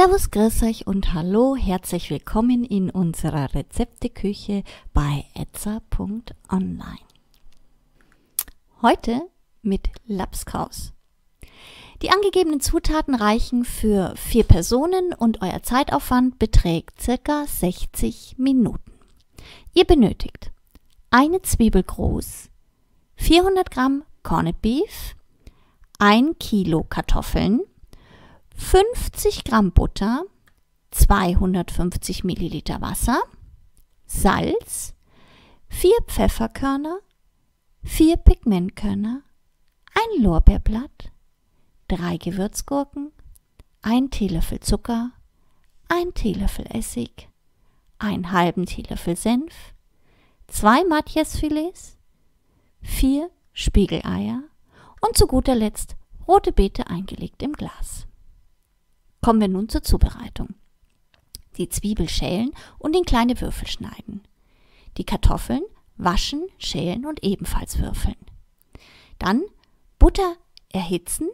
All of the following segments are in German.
Servus, grüß euch und hallo, herzlich willkommen in unserer Rezepteküche bei etza.online. Heute mit Lapskaus. Die angegebenen Zutaten reichen für vier Personen und euer Zeitaufwand beträgt circa 60 Minuten. Ihr benötigt eine Zwiebel groß, 400 Gramm Corned Beef, ein Kilo Kartoffeln, 50 Gramm Butter, 250 Milliliter Wasser, Salz, 4 Pfefferkörner, 4 Pigmentkörner, ein Lorbeerblatt, 3 Gewürzgurken, 1 Teelöffel Zucker, 1 Teelöffel Essig, einen halben Teelöffel Senf, 2 Matjesfilets, 4 Spiegeleier und zu guter Letzt rote Beete eingelegt im Glas. Kommen wir nun zur Zubereitung. Die Zwiebel schälen und in kleine Würfel schneiden. Die Kartoffeln waschen, schälen und ebenfalls würfeln. Dann Butter erhitzen,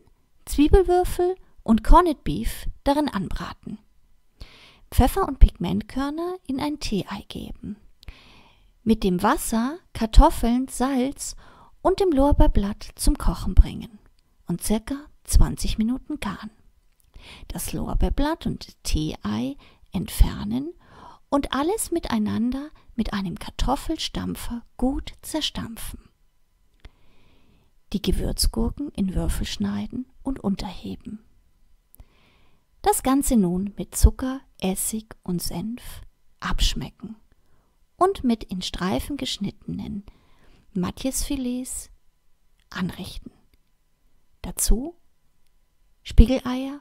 Zwiebelwürfel und Corned Beef darin anbraten. Pfeffer und Pigmentkörner in ein Tee-Ei geben. Mit dem Wasser, Kartoffeln, Salz und dem Lorbeerblatt zum Kochen bringen und circa 20 Minuten garen das Lorbeerblatt und Tee-Ei entfernen und alles miteinander mit einem Kartoffelstampfer gut zerstampfen. Die Gewürzgurken in Würfel schneiden und unterheben. Das Ganze nun mit Zucker, Essig und Senf abschmecken und mit in Streifen geschnittenen Matjesfilets anrichten. Dazu Spiegeleier